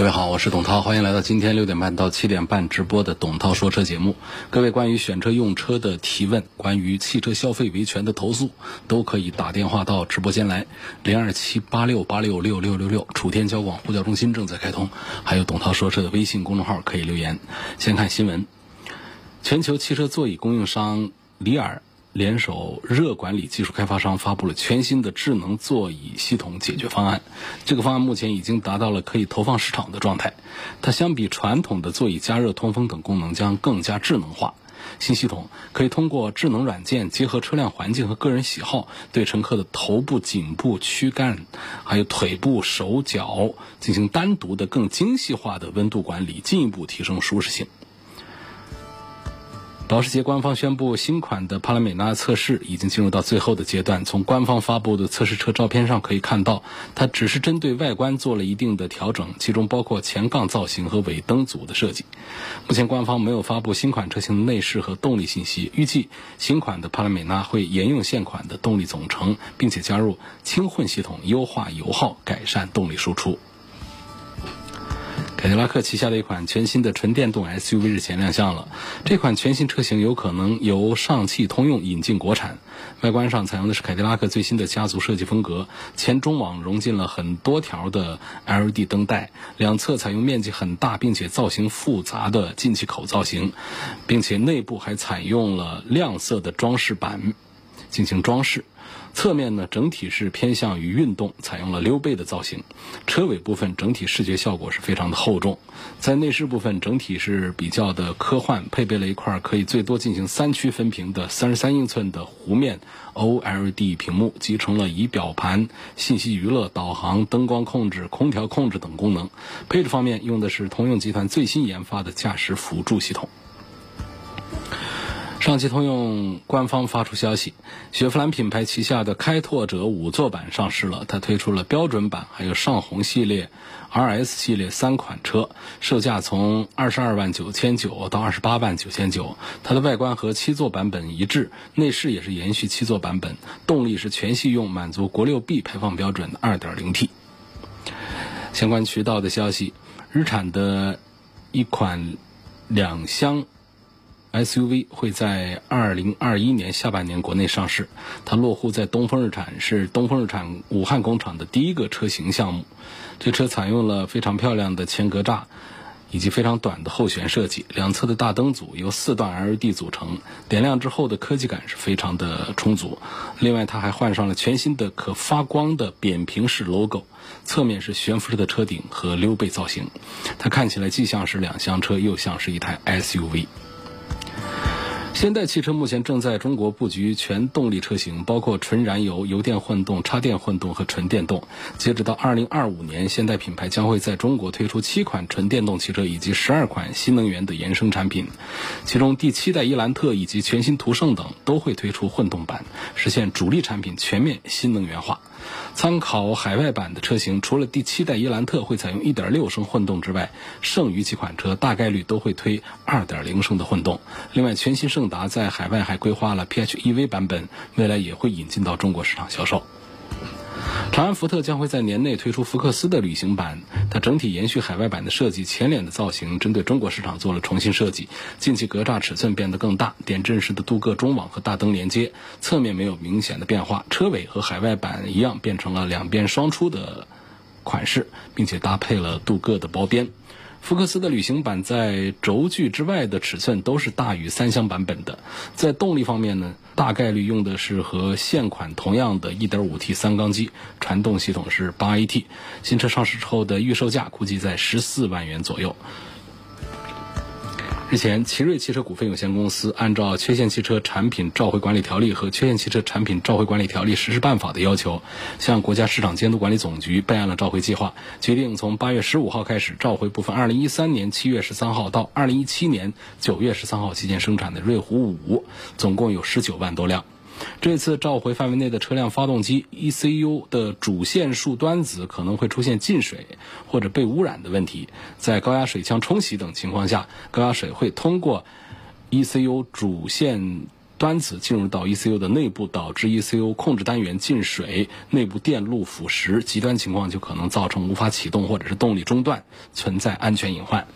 各位好，我是董涛，欢迎来到今天六点半到七点半直播的董涛说车节目。各位关于选车用车的提问，关于汽车消费维权的投诉，都可以打电话到直播间来，零二七八六八六六六六六，楚天交广呼叫中心正在开通，还有董涛说车的微信公众号可以留言。先看新闻，全球汽车座椅供应商里尔。联手热管理技术开发商发布了全新的智能座椅系统解决方案。这个方案目前已经达到了可以投放市场的状态。它相比传统的座椅加热、通风等功能将更加智能化。新系统可以通过智能软件结合车辆环境和个人喜好，对乘客的头部、颈部、躯干，还有腿部、手脚进行单独的、更精细化的温度管理，进一步提升舒适性。保时捷官方宣布，新款的帕拉梅拉测试已经进入到最后的阶段。从官方发布的测试车照片上可以看到，它只是针对外观做了一定的调整，其中包括前杠造型和尾灯组的设计。目前官方没有发布新款车型的内饰和动力信息。预计新款的帕拉梅拉会沿用现款的动力总成，并且加入轻混系统，优化油耗，改善动力输出。凯迪拉克旗下的一款全新的纯电动 SUV 日前亮相了。这款全新车型有可能由上汽通用引进国产。外观上采用的是凯迪拉克最新的家族设计风格，前中网融进了很多条的 LED 灯带，两侧采用面积很大并且造型复杂的进气口造型，并且内部还采用了亮色的装饰板进行装饰。侧面呢，整体是偏向于运动，采用了溜背的造型。车尾部分整体视觉效果是非常的厚重。在内饰部分，整体是比较的科幻，配备了一块可以最多进行三区分屏的三十三英寸的弧面 OLED 屏幕，集成了仪表盘、信息娱乐、导航、灯光控制、空调控制等功能。配置方面，用的是通用集团最新研发的驾驶辅助系统。上汽通用官方发出消息，雪佛兰品牌旗下的开拓者五座版上市了。它推出了标准版，还有上红系列、RS 系列三款车，售价从二十二万九千九到二十八万九千九。它的外观和七座版本一致，内饰也是延续七座版本，动力是全系用满足国六 B 排放标准的二点零 T。相关渠道的消息，日产的一款两厢。SUV 会在二零二一年下半年国内上市，它落户在东风日产，是东风日产武汉工厂的第一个车型项目。这车采用了非常漂亮的前格栅，以及非常短的后悬设计，两侧的大灯组由四段 LED 组成，点亮之后的科技感是非常的充足。另外，它还换上了全新的可发光的扁平式 logo，侧面是悬浮式的车顶和溜背造型，它看起来既像是两厢车，又像是一台 SUV。现代汽车目前正在中国布局全动力车型，包括纯燃油、油电混动、插电混动和纯电动。截止到二零二五年，现代品牌将会在中国推出七款纯电动汽车以及十二款新能源的衍生产品，其中第七代伊兰特以及全新途胜等都会推出混动版，实现主力产品全面新能源化。参考海外版的车型，除了第七代伊兰特会采用1.6升混动之外，剩余几款车大概率都会推2.0升的混动。另外，全新胜达在海外还规划了 PHEV 版本，未来也会引进到中国市场销售。长安福特将会在年内推出福克斯的旅行版，它整体延续海外版的设计，前脸的造型针对中国市场做了重新设计，进气格栅尺寸变得更大，点阵式的镀铬中网和大灯连接，侧面没有明显的变化，车尾和海外版一样变成了两边双出的款式，并且搭配了镀铬的包边。福克斯的旅行版在轴距之外的尺寸都是大于三厢版本的。在动力方面呢，大概率用的是和现款同样的一点五 T 三缸机，传动系统是八 AT。新车上市之后的预售价估计在十四万元左右。日前，奇瑞汽车股份有限公司按照《缺陷汽车产品召回管理条例》和《缺陷汽车产品召回管理条例实施办法》的要求，向国家市场监督管理总局备案了召回计划，决定从八月十五号开始召回部分二零一三年七月十三号到二零一七年九月十三号期间生产的瑞虎五，总共有十九万多辆。这次召回范围内的车辆发动机 ECU 的主线束端子可能会出现进水或者被污染的问题，在高压水枪冲洗等情况下，高压水会通过 ECU 主线。端子进入到 ECU 的内部，导致 ECU 控制单元进水，内部电路腐蚀，极端情况就可能造成无法启动或者是动力中断，存在安全隐患。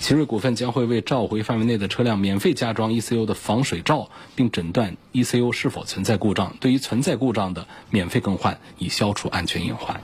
奇瑞股份将会为召回范围内的车辆免费加装 ECU 的防水罩，并诊断 ECU 是否存在故障，对于存在故障的免费更换，以消除安全隐患。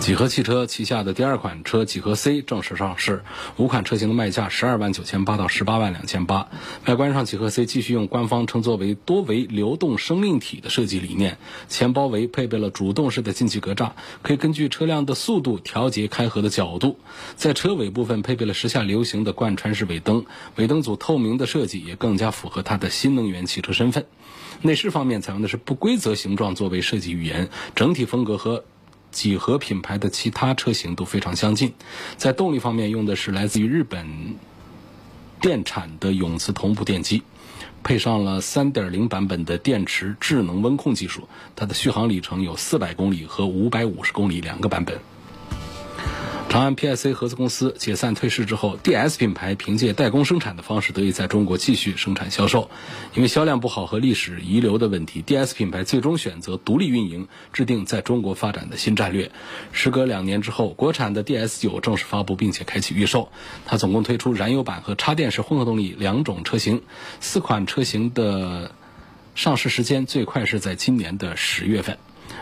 几何汽车旗下的第二款车几何 C 正式上市，五款车型的卖价十二万九千八到十八万两千八。外观上，几何 C 继续用官方称作为多维流动生命体的设计理念，前包围配备了主动式的进气格栅，可以根据车辆的速度调节开合的角度。在车尾部分配备了时下流行的贯穿式尾灯，尾灯组透明的设计也更加符合它的新能源汽车身份。内饰方面采用的是不规则形状作为设计语言，整体风格和。几何品牌的其他车型都非常相近，在动力方面用的是来自于日本电产的永磁同步电机，配上了3.0版本的电池智能温控技术，它的续航里程有400公里和550公里两个版本。长安 PSA 合资公司解散退市之后，DS 品牌凭借代工生产的方式得以在中国继续生产销售。因为销量不好和历史遗留的问题，DS 品牌最终选择独立运营，制定在中国发展的新战略。时隔两年之后，国产的 DS 九正式发布并且开启预售。它总共推出燃油版和插电式混合动力两种车型，四款车型的上市时间最快是在今年的十月份。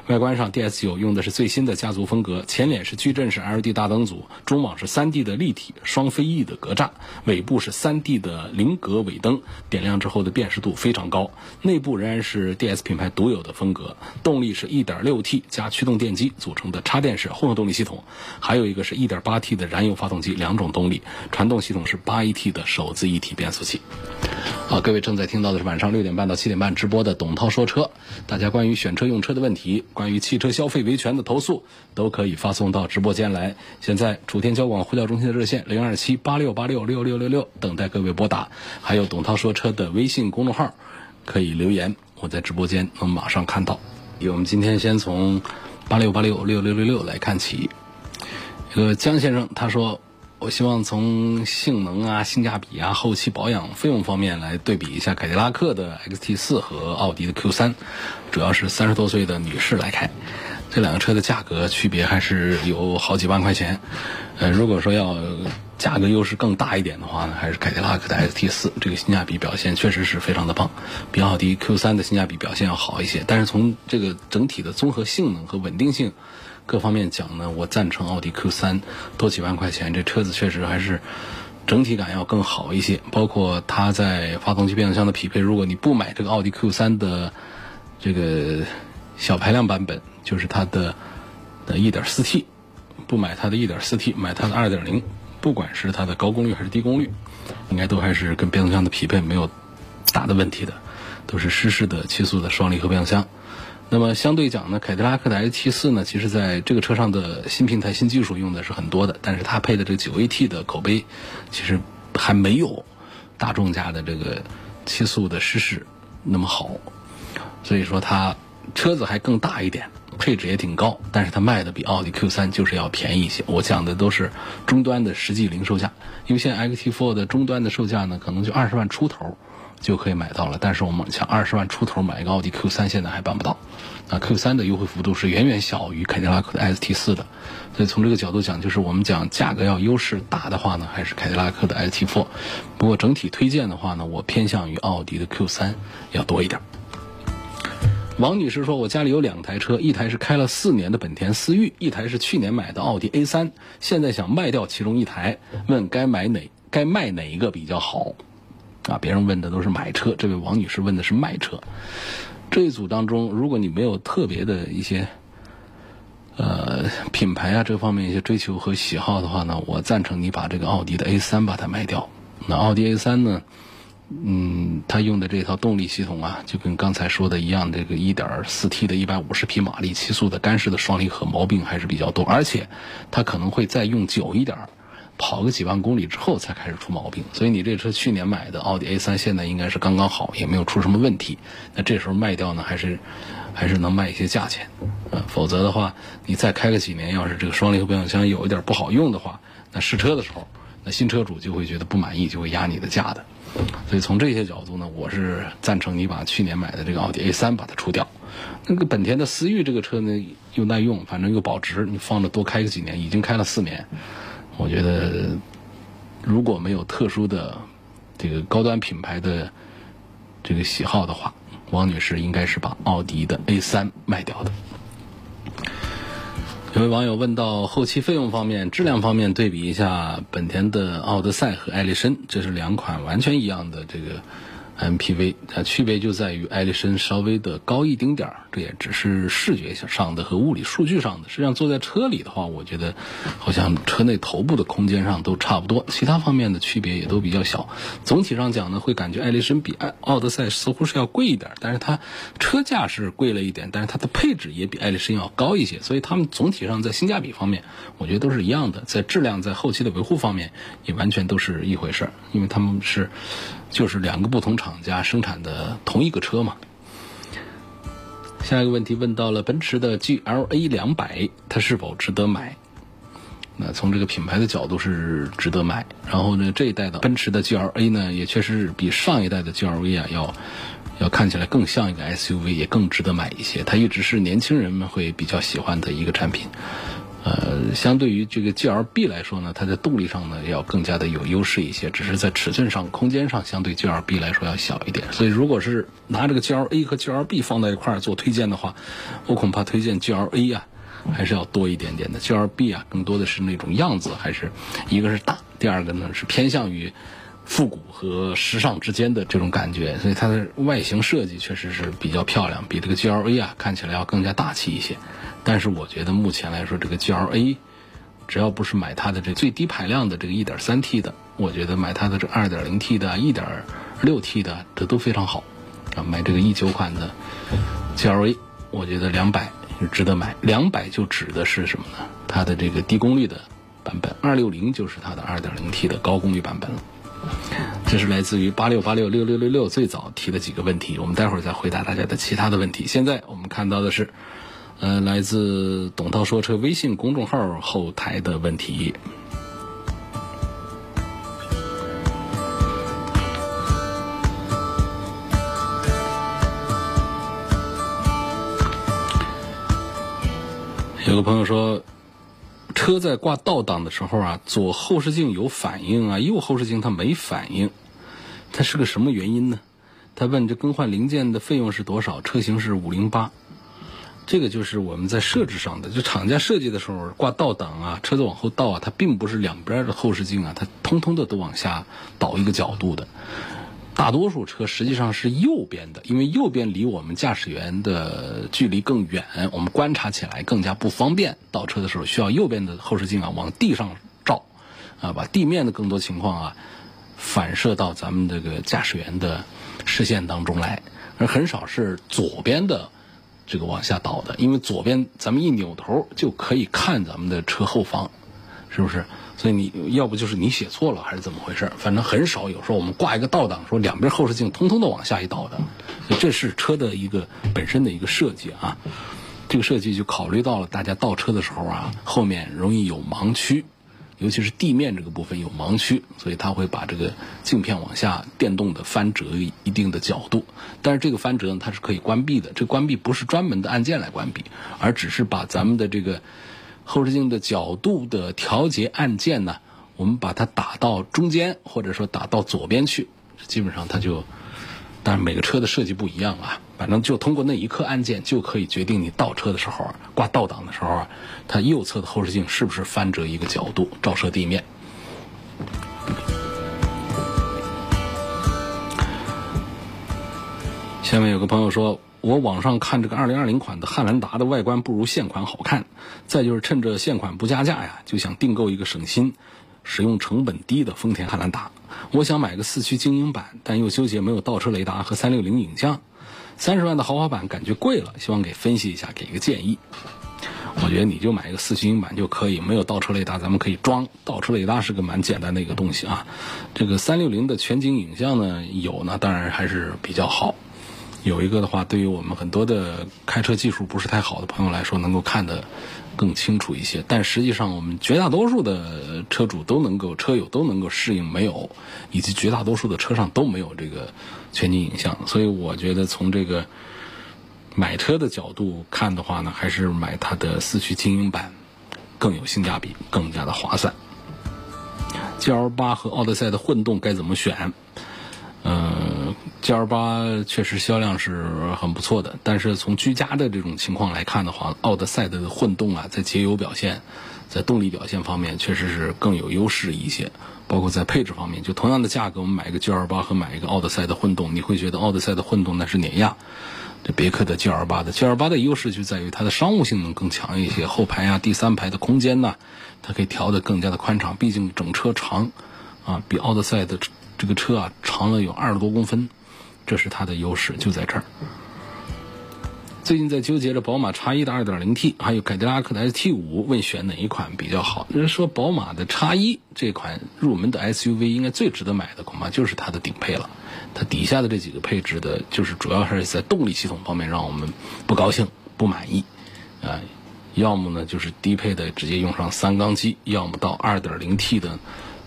外观上，DS9 用的是最新的家族风格，前脸是矩阵式 LED 大灯组，中网是 3D 的立体双飞翼的格栅，尾部是 3D 的菱格尾灯，点亮之后的辨识度非常高。内部仍然是 DS 品牌独有的风格，动力是 1.6T 加驱动电机组成的插电式混合动力系统，还有一个是 1.8T 的燃油发动机，两种动力，传动系统是 8AT 的手自一体变速器。好，各位正在听到的是晚上六点半到七点半直播的董涛说车，大家关于选车用车的问题。关于汽车消费维权的投诉，都可以发送到直播间来。现在楚天交广呼叫中心的热线零二七八六八六六六六六，等待各位拨打。还有董涛说车的微信公众号，可以留言，我在直播间能马上看到。我们今天先从八六八六六六六六来看起。这个江先生他说。我希望从性能啊、性价比啊、后期保养费用方面来对比一下凯迪拉克的 XT4 和奥迪的 Q3，主要是三十多岁的女士来开，这两个车的价格区别还是有好几万块钱。呃，如果说要价格优势更大一点的话呢，还是凯迪拉克的 XT4，这个性价比表现确实是非常的棒，比奥迪 Q3 的性价比表现要好一些。但是从这个整体的综合性能和稳定性。各方面讲呢，我赞成奥迪 Q 三，多几万块钱，这车子确实还是整体感要更好一些。包括它在发动机、变速箱的匹配，如果你不买这个奥迪 Q 三的这个小排量版本，就是它的的 1.4T，不买它的 1.4T，买它的2.0，不管是它的高功率还是低功率，应该都还是跟变速箱的匹配没有大的问题的，都是湿式的七速的双离合变速箱。那么相对讲呢，凯迪拉克的 XT4 呢，其实在这个车上的新平台、新技术用的是很多的，但是它配的这个 9AT 的口碑，其实还没有大众家的这个七速的湿式那么好，所以说它车子还更大一点，配置也挺高，但是它卖的比奥迪 Q3 就是要便宜一些。我讲的都是终端的实际零售价，因为现在 XT4 的终端的售价呢，可能就二十万出头。就可以买到了，但是我们像二十万出头买一个奥迪 Q 三，现在还办不到。啊，Q 三的优惠幅度是远远小于凯迪拉克的 ST 四的，所以从这个角度讲，就是我们讲价格要优势大的话呢，还是凯迪拉克的 ST Four。不过整体推荐的话呢，我偏向于奥迪的 Q 三要多一点。王女士说，我家里有两台车，一台是开了四年的本田思域，一台是去年买的奥迪 A 三，现在想卖掉其中一台，问该买哪，该卖哪一个比较好？啊，别人问的都是买车，这位王女士问的是卖车。这一组当中，如果你没有特别的一些呃品牌啊这方面一些追求和喜好的话呢，我赞成你把这个奥迪的 A 三把它卖掉。那奥迪 A 三呢？嗯，它用的这套动力系统啊，就跟刚才说的一样，这个 1.4T 的150匹马力、七速的干式的双离合毛病还是比较多，而且它可能会再用久一点，跑个几万公里之后才开始出毛病。所以你这车去年买的奥迪 A3 现在应该是刚刚好，也没有出什么问题。那这时候卖掉呢，还是还是能卖一些价钱，啊，否则的话，你再开个几年，要是这个双离合变速箱有一点不好用的话，那试车的时候，那新车主就会觉得不满意，就会压你的价的。所以从这些角度呢，我是赞成你把去年买的这个奥迪 A 三把它出掉。那个本田的思域这个车呢，又耐用，反正又保值，你放着多开个几年，已经开了四年。我觉得如果没有特殊的这个高端品牌的这个喜好的话，王女士应该是把奥迪的 A 三卖掉的。有位网友问到后期费用方面、质量方面对比一下本田的奥德赛和艾力绅，这是两款完全一样的这个。MPV 它区别就在于艾力绅稍微的高一丁点儿，这也只是视觉上的和物理数据上的。实际上坐在车里的话，我觉得好像车内头部的空间上都差不多，其他方面的区别也都比较小。总体上讲呢，会感觉艾力绅比奥德赛似乎是要贵一点，但是它车价是贵了一点，但是它的配置也比艾力绅要高一些，所以它们总体上在性价比方面，我觉得都是一样的。在质量、在后期的维护方面，也完全都是一回事儿，因为他们是。就是两个不同厂家生产的同一个车嘛。下一个问题问到了奔驰的 GLA 两百，它是否值得买？那从这个品牌的角度是值得买。然后呢，这一代的奔驰的 GLA 呢，也确实是比上一代的 GLA 啊要要看起来更像一个 SUV，也更值得买一些。它一直是年轻人们会比较喜欢的一个产品。呃，相对于这个 G L B 来说呢，它在动力上呢要更加的有优势一些，只是在尺寸上、空间上相对 G L B 来说要小一点。所以，如果是拿这个 G L A 和 G L B 放在一块儿做推荐的话，我恐怕推荐 G L A 啊，还是要多一点点的。G L B 啊，更多的是那种样子，还是一个是大，第二个呢是偏向于复古和时尚之间的这种感觉，所以它的外形设计确实是比较漂亮，比这个 G L A 啊看起来要更加大气一些。但是我觉得目前来说，这个 GLA，只要不是买它的这最低排量的这个 1.3T 的，我觉得买它的这 2.0T 的、1.6T 的，这都非常好。啊，买这个19款的 GLA，我觉得两百值得买。两百就指的是什么呢？它的这个低功率的版本，260就是它的 2.0T 的高功率版本了。这是来自于八六八六六六六六最早提的几个问题，我们待会儿再回答大家的其他的问题。现在我们看到的是。呃，来自董涛说车微信公众号后台的问题。有个朋友说，车在挂倒档的时候啊，左后视镜有反应啊，右后视镜它没反应，它是个什么原因呢？他问这更换零件的费用是多少？车型是五零八。这个就是我们在设置上的，就厂家设计的时候挂倒档啊，车子往后倒啊，它并不是两边的后视镜啊，它通通的都往下倒一个角度的。大多数车实际上是右边的，因为右边离我们驾驶员的距离更远，我们观察起来更加不方便。倒车的时候需要右边的后视镜啊往地上照，啊，把地面的更多情况啊反射到咱们这个驾驶员的视线当中来，而很少是左边的。这个往下倒的，因为左边咱们一扭头就可以看咱们的车后方，是不是？所以你要不就是你写错了，还是怎么回事？反正很少有时候我们挂一个倒档，说两边后视镜通通的往下一倒的，这是车的一个本身的一个设计啊。这个设计就考虑到了大家倒车的时候啊，后面容易有盲区。尤其是地面这个部分有盲区，所以它会把这个镜片往下电动的翻折一定的角度。但是这个翻折呢，它是可以关闭的。这关闭不是专门的按键来关闭，而只是把咱们的这个后视镜的角度的调节按键呢，我们把它打到中间，或者说打到左边去，基本上它就。但是每个车的设计不一样啊，反正就通过那一刻按键就可以决定你倒车的时候挂倒档的时候啊，它右侧的后视镜是不是翻折一个角度照射地面。下面有个朋友说，我网上看这个二零二零款的汉兰达的外观不如现款好看，再就是趁着现款不加价呀，就想订购一个省心。使用成本低的丰田汉兰达。我想买个四驱精英版，但又纠结没有倒车雷达和三六零影像。三十万的豪华版感觉贵了，希望给分析一下，给一个建议。我觉得你就买一个四驱英版就可以，没有倒车雷达，咱们可以装。倒车雷达是个蛮简单的一个东西啊。这个三六零的全景影像呢，有呢，当然还是比较好。有一个的话，对于我们很多的开车技术不是太好的朋友来说，能够看得更清楚一些。但实际上，我们绝大多数的车主都能够，车友都能够适应没有，以及绝大多数的车上都没有这个全景影像。所以，我觉得从这个。买车的角度看的话呢，还是买它的四驱精英版更有性价比，更加的划算。GL 八和奥德赛的混动该怎么选？嗯，GL 八确实销量是很不错的，但是从居家的这种情况来看的话，奥德赛的混动啊，在节油表现、在动力表现方面确实是更有优势一些。包括在配置方面，就同样的价格，我们买一个 GL 八和买一个奥德赛的混动，你会觉得奥德赛的混动那是碾压。这别克的 G L 八的 G L 八的优势就在于它的商务性能更强一些，后排啊、第三排的空间呢，它可以调得更加的宽敞。毕竟整车长，啊，比奥德赛的这个车啊长了有二十多公分，这是它的优势，就在这儿。最近在纠结着宝马叉一的 2.0T，还有凯迪拉克的 ST 五，问选哪一款比较好？人说宝马的叉一这款入门的 SUV，应该最值得买的恐怕就是它的顶配了。它底下的这几个配置的，就是主要还是在动力系统方面让我们不高兴、不满意，啊，要么呢就是低配的直接用上三缸机，要么到 2.0T 的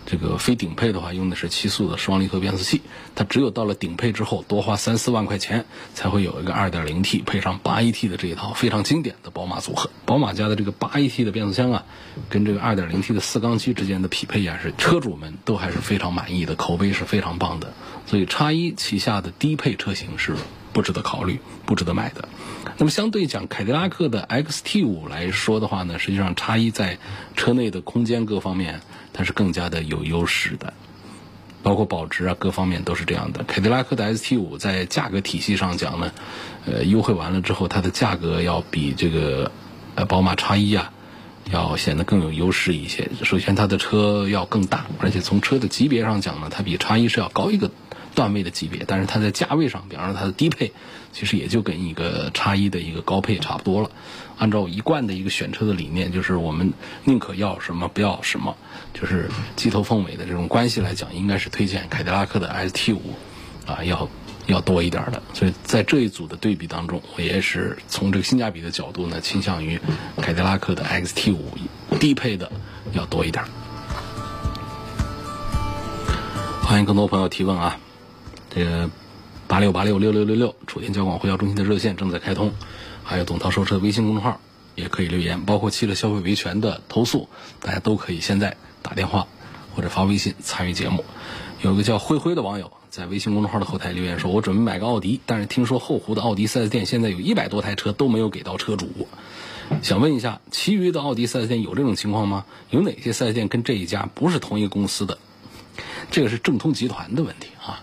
这个非顶配的话用的是七速的双离合变速器。它只有到了顶配之后，多花三四万块钱才会有一个 2.0T 配上 8AT 的这一套非常经典的宝马组合。宝马家的这个 8AT 的变速箱啊，跟这个 2.0T 的四缸机之间的匹配啊，是车主们都还是非常满意的，口碑是非常棒的。所以叉一旗下的低配车型是不值得考虑、不值得买的。那么相对讲，凯迪拉克的 XT 五来说的话呢，实际上叉一在车内的空间各方面它是更加的有优势的，包括保值啊各方面都是这样的。凯迪拉克的 ST 五在价格体系上讲呢，呃，优惠完了之后，它的价格要比这个呃宝马叉一啊。要显得更有优势一些。首先，它的车要更大，而且从车的级别上讲呢，它比叉一是要高一个段位的级别。但是它在价位上，比方说它的低配，其实也就跟一个叉一的一个高配差不多了。按照一贯的一个选车的理念，就是我们宁可要什么不要什么，就是鸡头凤尾的这种关系来讲，应该是推荐凯迪拉克的 ST 五啊要。要多一点的，所以在这一组的对比当中，我也是从这个性价比的角度呢，倾向于凯迪拉克的 XT 五低配的要多一点。欢迎更多朋友提问啊，这个八六八六六六六六楚天交广呼叫中心的热线正在开通，还有董涛说车微信公众号也可以留言，包括汽车消费维权的投诉，大家都可以现在打电话或者发微信参与节目。有个叫灰灰的网友。在微信公众号的后台留言说：“我准备买个奥迪，但是听说后湖的奥迪 4S 店现在有一百多台车都没有给到车主，想问一下，其余的奥迪 4S 店有这种情况吗？有哪些 4S 店跟这一家不是同一个公司的？这个是正通集团的问题啊，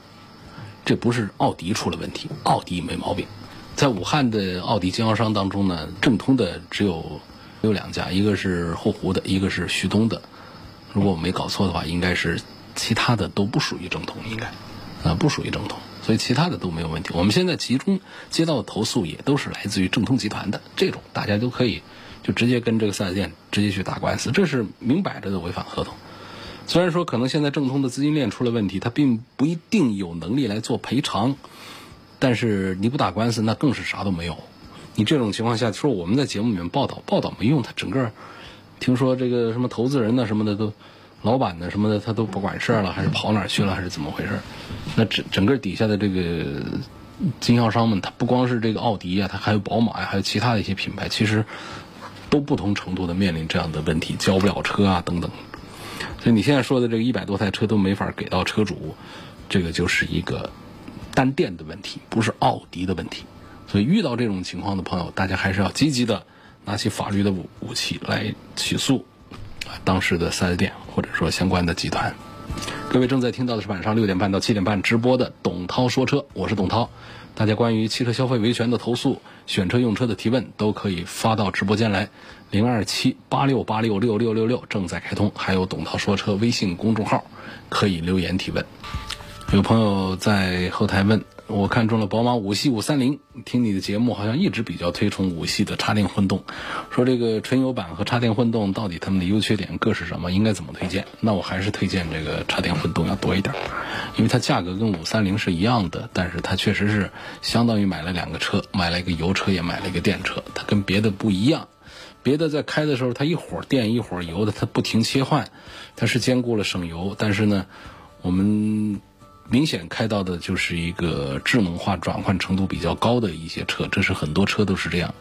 这不是奥迪出了问题，奥迪没毛病。在武汉的奥迪经销商当中呢，正通的只有有两家，一个是后湖的，一个是徐东的。如果我没搞错的话，应该是其他的都不属于正通，应该。”啊，不属于正通，所以其他的都没有问题。我们现在集中接到的投诉也都是来自于正通集团的这种，大家都可以就直接跟这个四 S 店直接去打官司，这是明摆着的违反合同。虽然说可能现在正通的资金链出了问题，他并不一定有能力来做赔偿，但是你不打官司，那更是啥都没有。你这种情况下，说我们在节目里面报道报道没用，他整个听说这个什么投资人呢什么的都。老板呢什么的他都不管事儿了，还是跑哪儿去了，还是怎么回事？那整整个底下的这个经销商们，他不光是这个奥迪啊，他还有宝马呀，还有其他的一些品牌，其实都不同程度的面临这样的问题，交不了车啊等等。所以你现在说的这个一百多台车都没法给到车主，这个就是一个单店的问题，不是奥迪的问题。所以遇到这种情况的朋友，大家还是要积极的拿起法律的武武器来起诉。当时的四 S 店或者说相关的集团，各位正在听到的是晚上六点半到七点半直播的董涛说车，我是董涛。大家关于汽车消费维权的投诉、选车用车的提问，都可以发到直播间来，零二七八六八六六六六六正在开通，还有董涛说车微信公众号可以留言提问。有朋友在后台问。我看中了宝马五系五三零，听你的节目好像一直比较推崇五系的插电混动，说这个纯油版和插电混动到底它们的优缺点各是什么，应该怎么推荐？那我还是推荐这个插电混动要多一点，因为它价格跟五三零是一样的，但是它确实是相当于买了两个车，买了一个油车也买了一个电车，它跟别的不一样，别的在开的时候它一会儿电一会儿油的，它不停切换，它是兼顾了省油，但是呢，我们。明显开到的就是一个智能化转换程度比较高的一些车，这是很多车都是这样，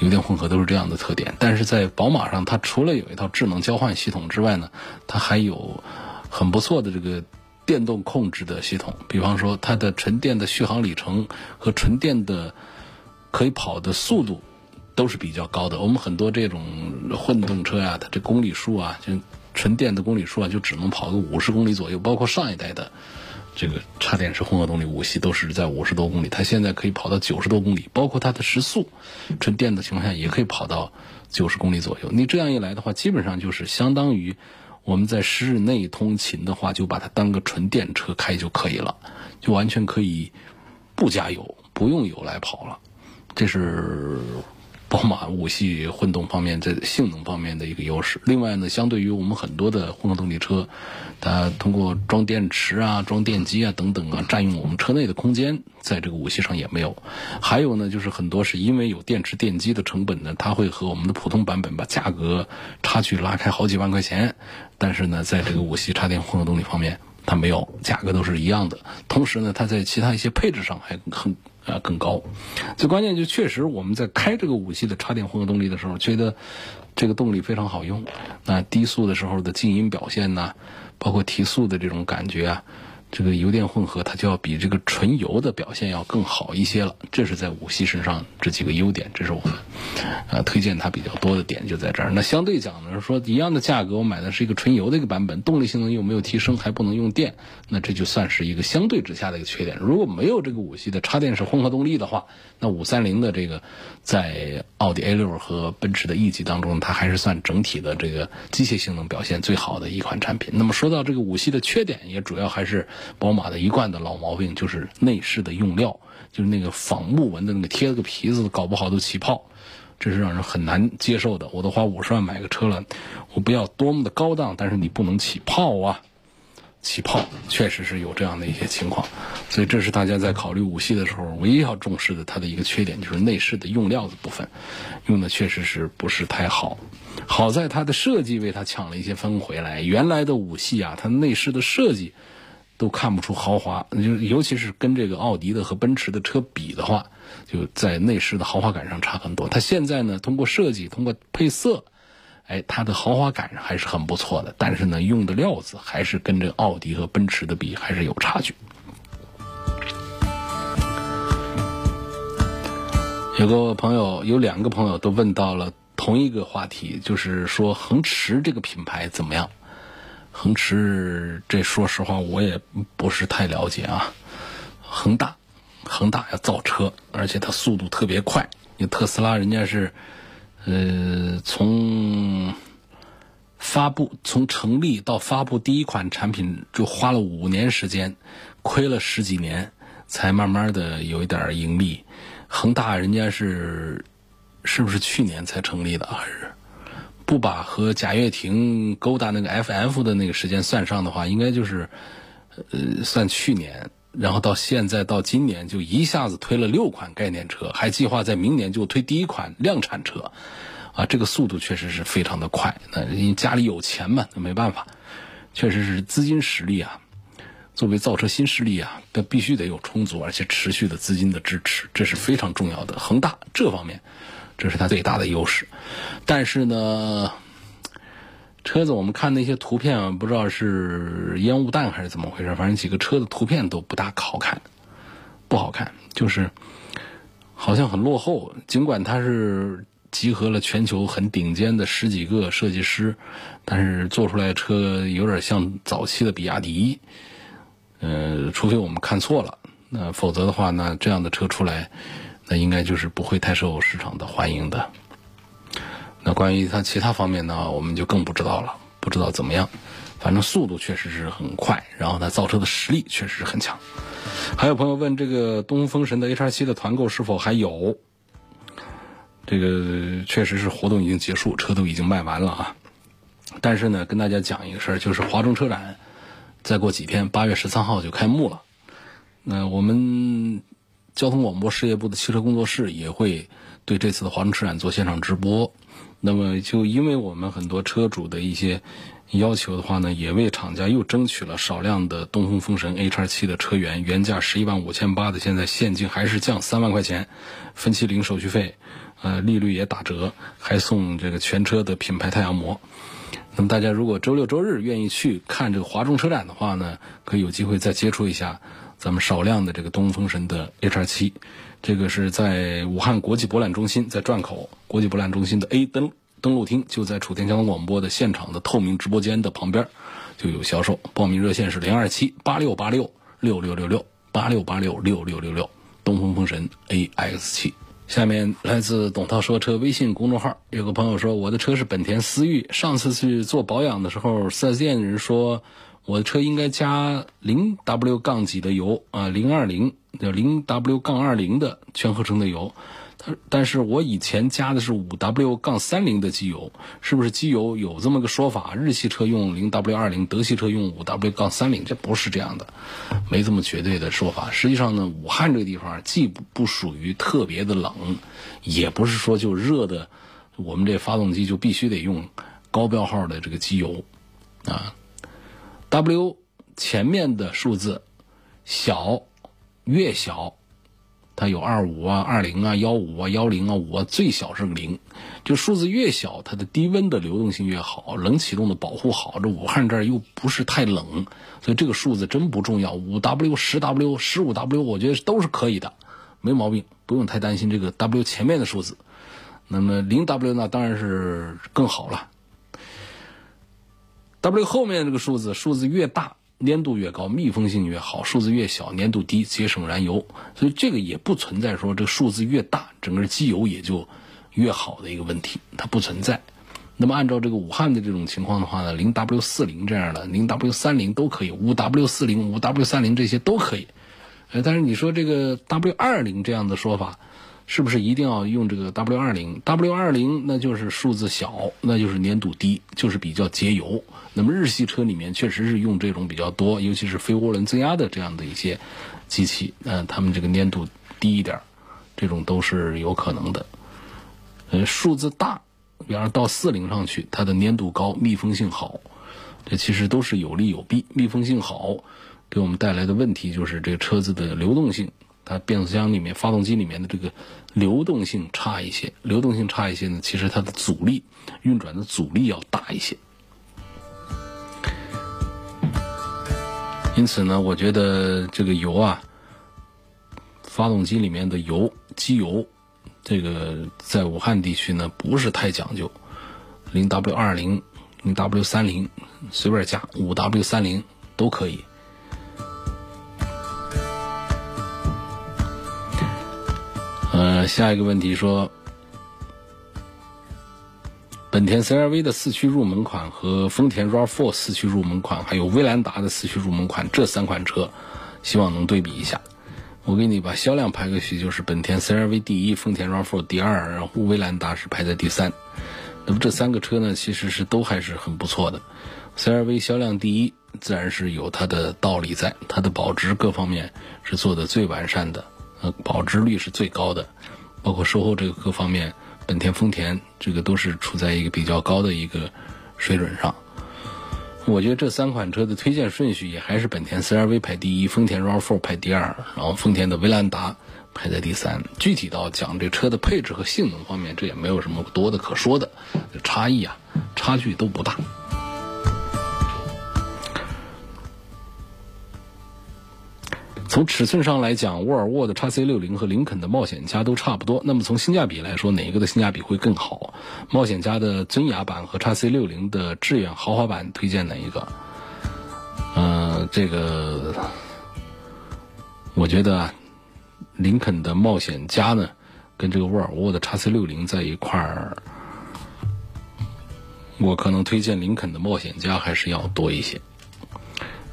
油电混合都是这样的特点。但是在宝马上，它除了有一套智能交换系统之外呢，它还有很不错的这个电动控制的系统。比方说，它的纯电的续航里程和纯电的可以跑的速度都是比较高的。我们很多这种混动车呀，它这公里数啊，就纯电的公里数啊，就只能跑个五十公里左右，包括上一代的。这个插电式混合动力五系都是在五十多公里，它现在可以跑到九十多公里，包括它的时速，纯电的情况下也可以跑到九十公里左右。你这样一来的话，基本上就是相当于我们在室内通勤的话，就把它当个纯电车开就可以了，就完全可以不加油，不用油来跑了。这是。宝马五系混动方面在性能方面的一个优势。另外呢，相对于我们很多的混合动力车，它通过装电池啊、装电机啊等等啊，占用我们车内的空间，在这个五系上也没有。还有呢，就是很多是因为有电池电机的成本呢，它会和我们的普通版本把价格差距拉开好几万块钱。但是呢，在这个五系插电混合动力方面，它没有，价格都是一样的。同时呢，它在其他一些配置上还很。啊，更高。最关键就确实，我们在开这个五系的插电混合动力的时候，觉得这个动力非常好用。那低速的时候的静音表现呢，包括提速的这种感觉啊。这个油电混合，它就要比这个纯油的表现要更好一些了。这是在五系身上这几个优点，这是我们呃推荐它比较多的点就在这儿。那相对讲呢，说一样的价格，我买的是一个纯油的一个版本，动力性能又没有提升，还不能用电，那这就算是一个相对之下的一个缺点。如果没有这个五系的插电式混合动力的话，那五三零的这个在奥迪 A 六和奔驰的 E 级当中，它还是算整体的这个机械性能表现最好的一款产品。那么说到这个五系的缺点，也主要还是。宝马的一贯的老毛病就是内饰的用料，就是那个仿木纹的那个贴了个皮子，搞不好都起泡，这是让人很难接受的。我都花五十万买个车了，我不要多么的高档，但是你不能起泡啊！起泡确实是有这样的一些情况，所以这是大家在考虑五系的时候唯一要重视的，它的一个缺点就是内饰的用料的部分，用的确实是不是太好。好在它的设计为它抢了一些分回来，原来的五系啊，它内饰的设计。都看不出豪华，就尤其是跟这个奥迪的和奔驰的车比的话，就在内饰的豪华感上差很多。它现在呢，通过设计，通过配色，哎，它的豪华感还是很不错的。但是呢，用的料子还是跟这奥迪和奔驰的比还是有差距。有个朋友，有两个朋友都问到了同一个话题，就是说恒驰这个品牌怎么样？恒驰，这说实话我也不是太了解啊。恒大，恒大要造车，而且它速度特别快。你特斯拉人家是，呃，从发布、从成立到发布第一款产品，就花了五年时间，亏了十几年，才慢慢的有一点盈利。恒大人家是，是不是去年才成立的还是？不把和贾跃亭勾搭那个 FF 的那个时间算上的话，应该就是，呃，算去年，然后到现在到今年就一下子推了六款概念车，还计划在明年就推第一款量产车，啊，这个速度确实是非常的快。那因为家里有钱嘛，那没办法，确实是资金实力啊，作为造车新势力啊，它必须得有充足而且持续的资金的支持，这是非常重要的。恒大这方面。这是它最大的优势，但是呢，车子我们看那些图片，不知道是烟雾弹还是怎么回事，反正几个车的图片都不大好看，不好看，就是好像很落后。尽管它是集合了全球很顶尖的十几个设计师，但是做出来的车有点像早期的比亚迪。呃，除非我们看错了，那否则的话呢，这样的车出来，那应该就是不会太受市场的欢迎的。那关于它其他方面呢，我们就更不知道了，不知道怎么样。反正速度确实是很快，然后它造车的实力确实很强。还有朋友问这个东风神的 H 七的团购是否还有？这个确实是活动已经结束，车都已经卖完了啊。但是呢，跟大家讲一个事儿，就是华中车展再过几天，八月十三号就开幕了。那我们交通广播事业部的汽车工作室也会对这次的华中车展做现场直播。那么就因为我们很多车主的一些。要求的话呢，也为厂家又争取了少量的东风风神 H7 的车源，原价十一万五千八的，现在现金还是降三万块钱，分期零手续费，呃，利率也打折，还送这个全车的品牌太阳膜。那么大家如果周六周日愿意去看这个华中车展的话呢，可以有机会再接触一下咱们少量的这个东风神的 H R 七这个是在武汉国际博览中心，在转口国际博览中心的 A 登。登录厅就在楚天交通广播的现场的透明直播间的旁边，就有销售。报名热线是零二七八六八六六六六六八六八六六六六六。东风风神 A X 七。下面来自董涛说车微信公众号有个朋友说，我的车是本田思域，上次去做保养的时候，四 S 店人说我的车应该加零 W 杠几的油啊，零二零叫零 W 杠二零的全合成的油。他，但是我以前加的是五 W 杠三零的机油，是不是机油有这么个说法？日系车用零 W 二零，德系车用五 W 杠三零，这不是这样的，没这么绝对的说法。实际上呢，武汉这个地方既不不属于特别的冷，也不是说就热的，我们这发动机就必须得用高标号的这个机油啊。W 前面的数字小，越小。它有二五啊、二零啊、幺五啊、幺零啊、五啊，最小是个零，就数字越小，它的低温的流动性越好，冷启动的保护好。这武汉这儿又不是太冷，所以这个数字真不重要。五 W、十 W、十五 W，我觉得都是可以的，没毛病，不用太担心这个 W 前面的数字。那么零 W 呢，当然是更好了。W 后面这个数字，数字越大。粘度越高，密封性越好；数字越小，粘度低，节省燃油。所以这个也不存在说这个数字越大，整个机油也就越好的一个问题，它不存在。那么按照这个武汉的这种情况的话呢，零 W 四零这样的，零 W 三零都可以，五 W 四零、五 W 三零这些都可以。呃，但是你说这个 W 二零这样的说法。是不是一定要用这个 W 二零？W 二零那就是数字小，那就是粘度低，就是比较节油。那么日系车里面确实是用这种比较多，尤其是非涡轮增压的这样的一些机器，呃，他们这个粘度低一点，这种都是有可能的。呃，数字大，比方说到四零上去，它的粘度高，密封性好，这其实都是有利有弊。密封性好，给我们带来的问题就是这个车子的流动性。它变速箱里面、发动机里面的这个流动性差一些，流动性差一些呢，其实它的阻力、运转的阻力要大一些。因此呢，我觉得这个油啊，发动机里面的油、机油，这个在武汉地区呢不是太讲究，零 W 二零、零 W 三零随便加，五 W 三零都可以。下一个问题说，本田 CR-V 的四驱入门款和丰田 RAV4 四驱入门款，还有威兰达的四驱入门款，这三款车，希望能对比一下。我给你把销量排个序，就是本田 CR-V 第一，丰田 RAV4 第二，然后威兰达是排在第三。那么这三个车呢，其实是都还是很不错的。CR-V 销量第一，自然是有它的道理在，它的保值各方面是做的最完善的。呃，保值率是最高的，包括售后这个各方面，本田、丰田这个都是处在一个比较高的一个水准上。我觉得这三款车的推荐顺序也还是本田 CR-V 排第一，丰田 RAV4 排第二，然后丰田的威兰达排在第三。具体到讲这车的配置和性能方面，这也没有什么多的可说的，差异啊，差距都不大。从尺寸上来讲，沃尔沃的 x C 六零和林肯的冒险家都差不多。那么从性价比来说，哪一个的性价比会更好？冒险家的尊雅版和 x C 六零的致远豪华版，推荐哪一个？嗯，这个我觉得林肯的冒险家呢，跟这个沃尔沃的 x C 六零在一块儿，我可能推荐林肯的冒险家还是要多一些。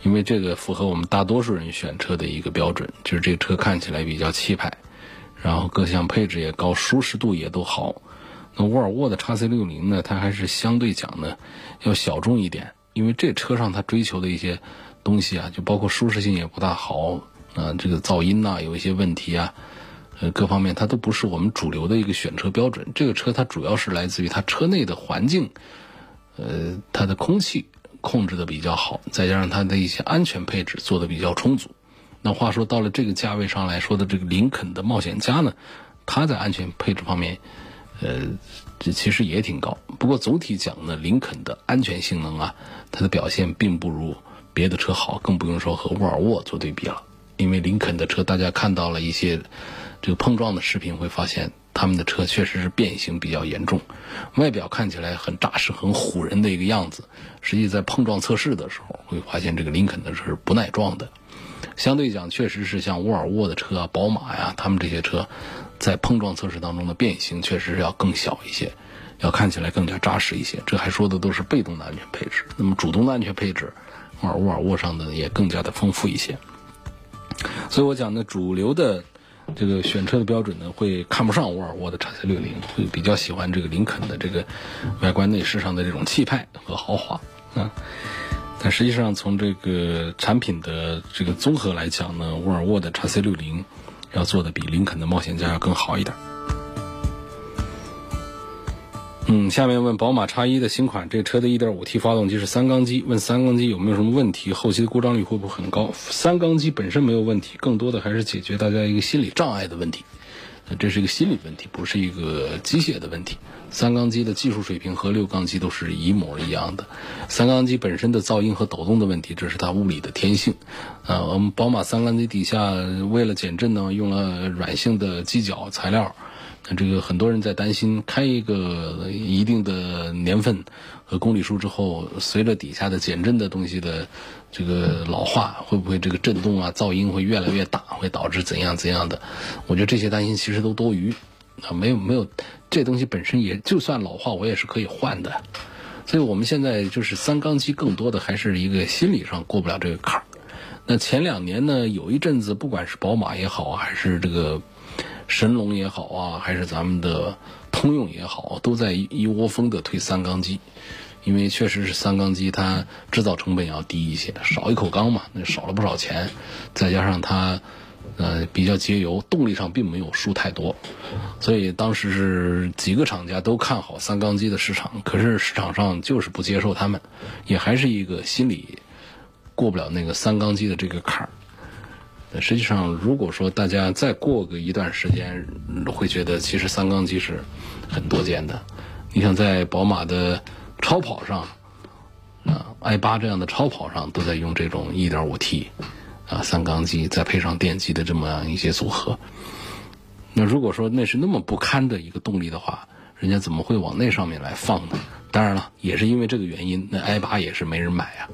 因为这个符合我们大多数人选车的一个标准，就是这个车看起来比较气派，然后各项配置也高，舒适度也都好。那沃尔沃的 x C 六零呢，它还是相对讲呢要小众一点，因为这车上它追求的一些东西啊，就包括舒适性也不大好啊，这个噪音呐有一些问题啊，呃各方面它都不是我们主流的一个选车标准。这个车它主要是来自于它车内的环境，呃它的空气。控制的比较好，再加上它的一些安全配置做的比较充足。那话说到了这个价位上来说的这个林肯的冒险家呢，它在安全配置方面，呃，这其实也挺高。不过总体讲呢，林肯的安全性能啊，它的表现并不如别的车好，更不用说和沃尔沃做对比了。因为林肯的车，大家看到了一些这个碰撞的视频，会发现。他们的车确实是变形比较严重，外表看起来很扎实、很唬人的一个样子，实际在碰撞测试的时候会发现这个林肯的车是不耐撞的。相对讲，确实是像沃尔沃的车啊、宝马呀，他们这些车在碰撞测试当中的变形确实是要更小一些，要看起来更加扎实一些。这还说的都是被动的安全配置，那么主动的安全配置，沃尔沃尔沃上的也更加的丰富一些。所以我讲的主流的。这个选车的标准呢，会看不上沃尔沃的 x C 六零，会比较喜欢这个林肯的这个外观内饰上的这种气派和豪华啊。但实际上从这个产品的这个综合来讲呢，沃尔沃的 x C 六零要做的比林肯的冒险家要更好一点。嗯，下面问宝马叉一的新款，这车的 1.5T 发动机是三缸机，问三缸机有没有什么问题，后期的故障率会不会很高？三缸机本身没有问题，更多的还是解决大家一个心理障碍的问题，这是一个心理问题，不是一个机械的问题。三缸机的技术水平和六缸机都是一模一样的，三缸机本身的噪音和抖动的问题，这是它物理的天性。呃，我们宝马三缸机底下为了减震呢，用了软性的机脚材料。这个很多人在担心，开一个一定的年份和公里数之后，随着底下的减震的东西的这个老化，会不会这个震动啊、噪音会越来越大，会导致怎样怎样的？我觉得这些担心其实都多余啊，没有没有，这东西本身也就算老化，我也是可以换的。所以我们现在就是三缸机，更多的还是一个心理上过不了这个坎儿。那前两年呢，有一阵子，不管是宝马也好，还是这个。神龙也好啊，还是咱们的通用也好，都在一窝蜂的推三缸机，因为确实是三缸机它制造成本要低一些，少一口缸嘛，那少了不少钱，再加上它呃比较节油，动力上并没有输太多，所以当时是几个厂家都看好三缸机的市场，可是市场上就是不接受他们，也还是一个心理过不了那个三缸机的这个坎儿。实际上，如果说大家再过个一段时间，会觉得其实三缸机是很多见的。你像在宝马的超跑上，啊，i 八这样的超跑上都在用这种 1.5T 啊三缸机，再配上电机的这么样一些组合。那如果说那是那么不堪的一个动力的话，人家怎么会往那上面来放呢？当然了，也是因为这个原因，那 i 八也是没人买啊。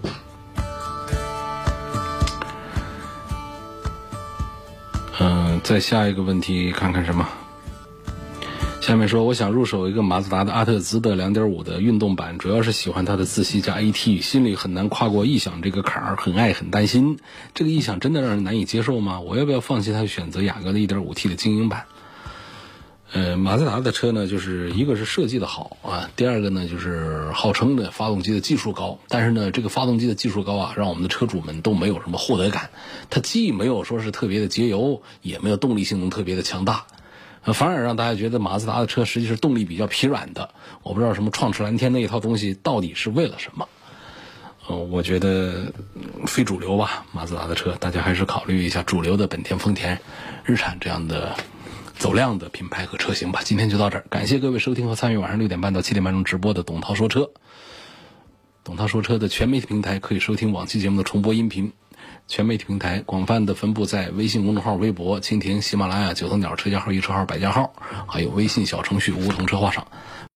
嗯，再下一个问题，看看什么？下面说，我想入手一个马自达的阿特兹的2.5的运动版，主要是喜欢它的自吸加 AT，心里很难跨过异响这个坎儿，很爱很担心。这个异响真的让人难以接受吗？我要不要放弃它，选择雅阁的 1.5T 的精英版？呃，马自达的车呢，就是一个是设计的好啊，第二个呢就是号称的发动机的技术高，但是呢，这个发动机的技术高啊，让我们的车主们都没有什么获得感。它既没有说是特别的节油，也没有动力性能特别的强大，反而让大家觉得马自达的车实际是动力比较疲软的。我不知道什么创驰蓝天那一套东西到底是为了什么？呃，我觉得非主流吧，马自达的车，大家还是考虑一下主流的本田、丰田、日产这样的。走量的品牌和车型吧。今天就到这儿，感谢各位收听和参与晚上六点半到七点半钟直播的董涛说车。董涛说车的全媒体平台可以收听往期节目的重播音频。全媒体平台广泛的分布在微信公众号、微博、蜻蜓、喜马拉雅、九头鸟车架号、一车号、百家号，还有微信小程序梧桐车话上。